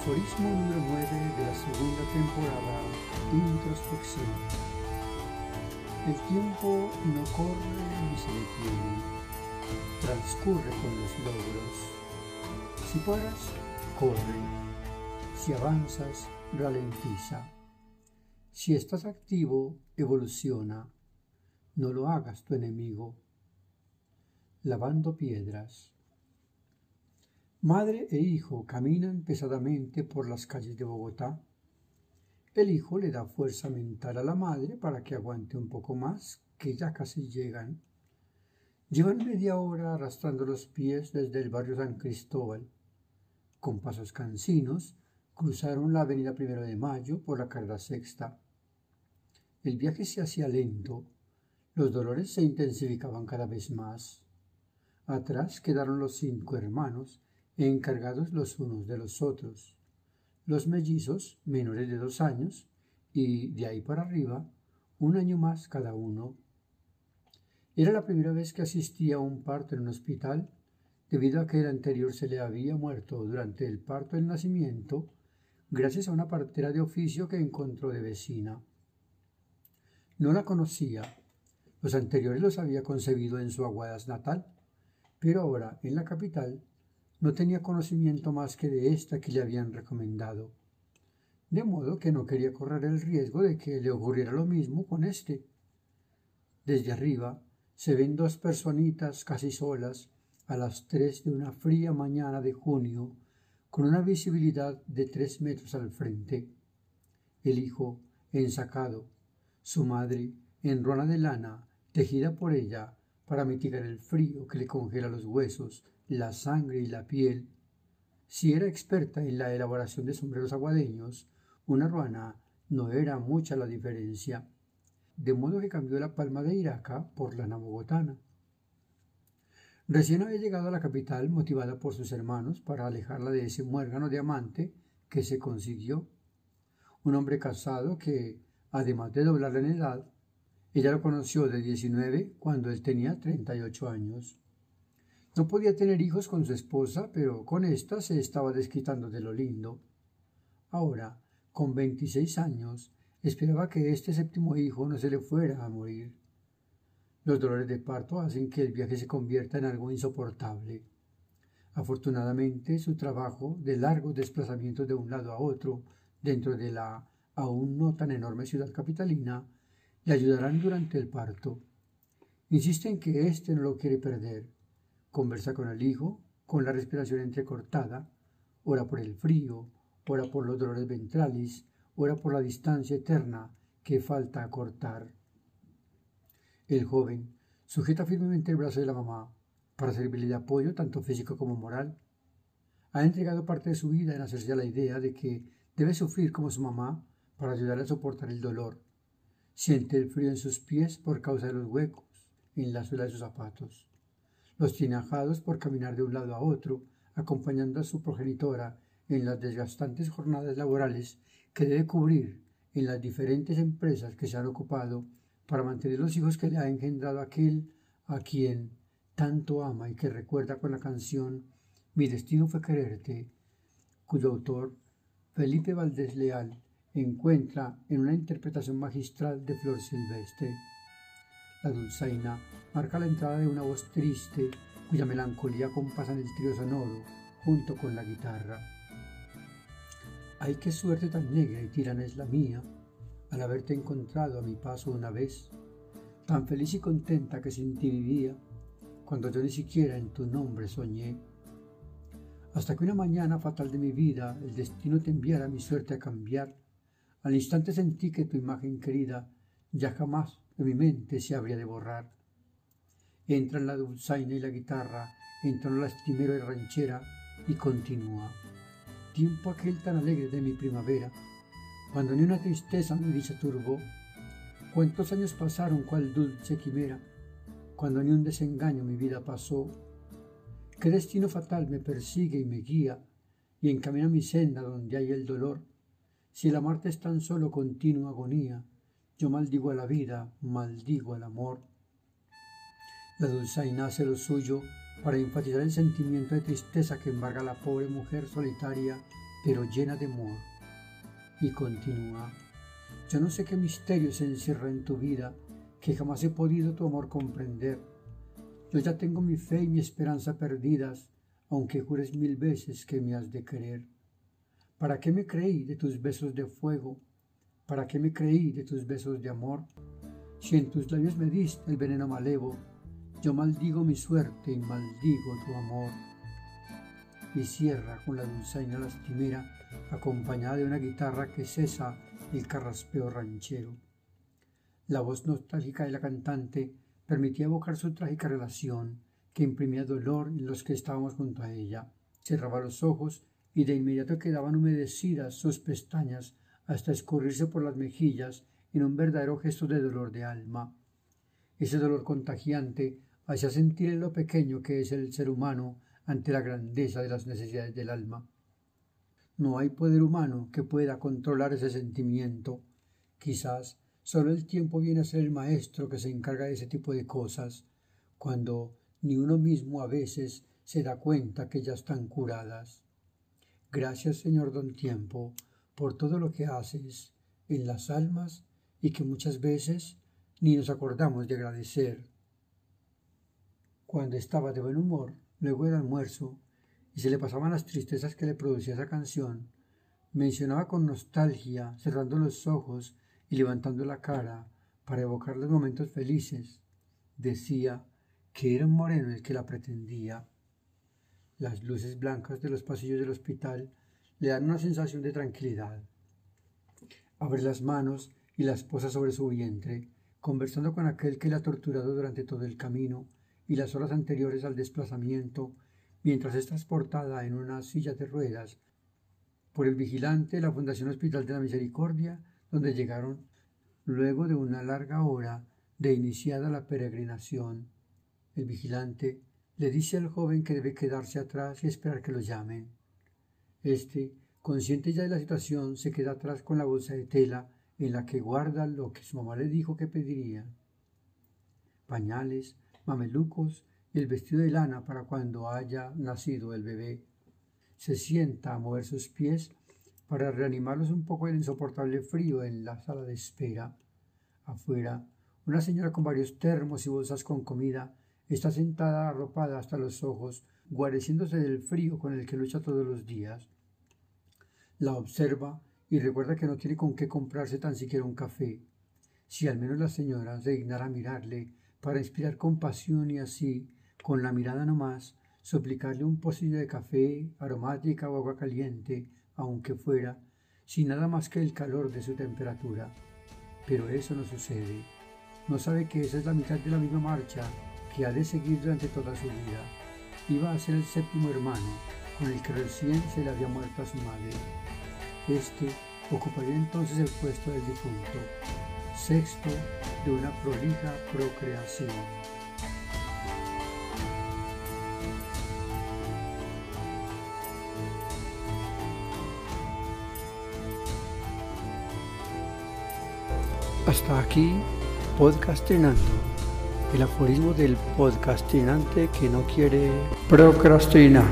Aforismo número 9 de la segunda temporada, Introspección. El tiempo no corre ni se detiene, transcurre con los logros. Si paras, corre. Si avanzas, ralentiza. Si estás activo, evoluciona. No lo hagas tu enemigo. Lavando piedras. Madre e hijo caminan pesadamente por las calles de Bogotá. El hijo le da fuerza mental a la madre para que aguante un poco más, que ya casi llegan. Llevan media hora arrastrando los pies desde el barrio San Cristóbal. Con pasos cansinos, cruzaron la avenida Primero de Mayo por la carrera sexta. El viaje se hacía lento. Los dolores se intensificaban cada vez más. Atrás quedaron los cinco hermanos, encargados los unos de los otros. Los mellizos, menores de dos años, y de ahí para arriba, un año más cada uno. Era la primera vez que asistía a un parto en un hospital, debido a que el anterior se le había muerto durante el parto del nacimiento, gracias a una partera de oficio que encontró de vecina. No la conocía. Los anteriores los había concebido en su Aguadas natal, pero ahora en la capital no tenía conocimiento más que de esta que le habían recomendado, de modo que no quería correr el riesgo de que le ocurriera lo mismo con éste. Desde arriba se ven dos personitas casi solas a las tres de una fría mañana de junio, con una visibilidad de tres metros al frente. El hijo ensacado, su madre en rona de lana, tejida por ella para mitigar el frío que le congela los huesos la sangre y la piel. Si era experta en la elaboración de sombreros aguadeños, una ruana no era mucha la diferencia, de modo que cambió la palma de Iraca por la nabogotana. Recién había llegado a la capital motivada por sus hermanos para alejarla de ese muérgano de amante que se consiguió. Un hombre casado que, además de doblarle en edad, ella lo conoció de 19 cuando él tenía 38 años. No podía tener hijos con su esposa, pero con ésta se estaba desquitando de lo lindo. Ahora, con veintiséis años, esperaba que este séptimo hijo no se le fuera a morir. Los dolores de parto hacen que el viaje se convierta en algo insoportable. Afortunadamente, su trabajo de largos desplazamientos de un lado a otro dentro de la aún no tan enorme ciudad capitalina le ayudarán durante el parto. Insiste en que éste no lo quiere perder Conversa con el hijo, con la respiración entrecortada, ora por el frío, ora por los dolores ventrales, ora por la distancia eterna que falta cortar. El joven sujeta firmemente el brazo de la mamá para servirle de apoyo tanto físico como moral. Ha entregado parte de su vida en hacerse a la idea de que debe sufrir como su mamá para ayudarle a soportar el dolor. Siente el frío en sus pies por causa de los huecos en la suela de sus zapatos. Los tiene ajados por caminar de un lado a otro, acompañando a su progenitora en las desgastantes jornadas laborales que debe cubrir en las diferentes empresas que se han ocupado para mantener los hijos que le ha engendrado aquel a quien tanto ama y que recuerda con la canción Mi destino fue quererte, cuyo autor, Felipe Valdés Leal, encuentra en una interpretación magistral de Flor Silvestre. La dulzaina marca la entrada de una voz triste cuya melancolía compasa en el trío sonoro junto con la guitarra. Ay, qué suerte tan negra y tirana es la mía al haberte encontrado a mi paso una vez, tan feliz y contenta que sin ti vivía, cuando yo ni siquiera en tu nombre soñé. Hasta que una mañana fatal de mi vida el destino te enviara mi suerte a cambiar, al instante sentí que tu imagen querida ya jamás de mi mente se habría de borrar. Entran la dulzaina y la guitarra, entran la lastimero y ranchera y continúa. Tiempo aquel tan alegre de mi primavera, cuando ni una tristeza mi dicha turbó. Cuántos años pasaron cual dulce quimera, cuando ni un desengaño mi vida pasó. Qué destino fatal me persigue y me guía, y encamina mi senda donde hay el dolor. Si la muerte es tan solo continua agonía, yo maldigo a la vida, maldigo al amor. La dulzaina hace lo suyo para enfatizar el sentimiento de tristeza que embarga a la pobre mujer solitaria, pero llena de amor. Y continúa, yo no sé qué misterio se encierra en tu vida que jamás he podido tu amor comprender. Yo ya tengo mi fe y mi esperanza perdidas, aunque jures mil veces que me has de querer. ¿Para qué me creí de tus besos de fuego? ¿Para qué me creí de tus besos de amor? Si en tus labios me diste el veneno malevo, yo maldigo mi suerte y maldigo tu amor. Y cierra con la dulzaina lastimera, acompañada de una guitarra que cesa el carraspeo ranchero. La voz nostálgica de la cantante permitía evocar su trágica relación, que imprimía dolor en los que estábamos junto a ella. Cerraba los ojos y de inmediato quedaban humedecidas sus pestañas hasta escurrirse por las mejillas en un verdadero gesto de dolor de alma. Ese dolor contagiante hacía sentir lo pequeño que es el ser humano ante la grandeza de las necesidades del alma. No hay poder humano que pueda controlar ese sentimiento. Quizás solo el tiempo viene a ser el maestro que se encarga de ese tipo de cosas, cuando ni uno mismo a veces se da cuenta que ya están curadas. Gracias, Señor Don Tiempo, por todo lo que haces en las almas y que muchas veces ni nos acordamos de agradecer. Cuando estaba de buen humor, luego del almuerzo, y se le pasaban las tristezas que le producía esa canción, mencionaba con nostalgia, cerrando los ojos y levantando la cara para evocar los momentos felices. Decía que era un moreno el que la pretendía. Las luces blancas de los pasillos del hospital le dan una sensación de tranquilidad. Abre las manos y las posa sobre su vientre, conversando con aquel que la ha torturado durante todo el camino y las horas anteriores al desplazamiento, mientras es transportada en una silla de ruedas por el vigilante de la Fundación Hospital de la Misericordia, donde llegaron luego de una larga hora de iniciada la peregrinación. El vigilante le dice al joven que debe quedarse atrás y esperar que lo llamen. Este, consciente ya de la situación, se queda atrás con la bolsa de tela en la que guarda lo que su mamá le dijo que pediría. Pañales, mamelucos y el vestido de lana para cuando haya nacido el bebé. Se sienta a mover sus pies para reanimarlos un poco del insoportable frío en la sala de espera. Afuera, una señora con varios termos y bolsas con comida Está sentada arropada hasta los ojos, guareciéndose del frío con el que lucha todos los días. La observa y recuerda que no tiene con qué comprarse tan siquiera un café. Si al menos la señora se dignara mirarle para inspirar compasión y así, con la mirada nomás, suplicarle un pocillo de café, aromática o agua caliente, aunque fuera, sin nada más que el calor de su temperatura. Pero eso no sucede. No sabe que esa es la mitad de la misma marcha que ha de seguir durante toda su vida. Iba a ser el séptimo hermano, con el que recién se le había muerto a su madre. Este ocuparía entonces el puesto del difunto, sexto de una prolija procreación. Hasta aquí, podcastinando el aforismo del podcastinante que no quiere procrastinar.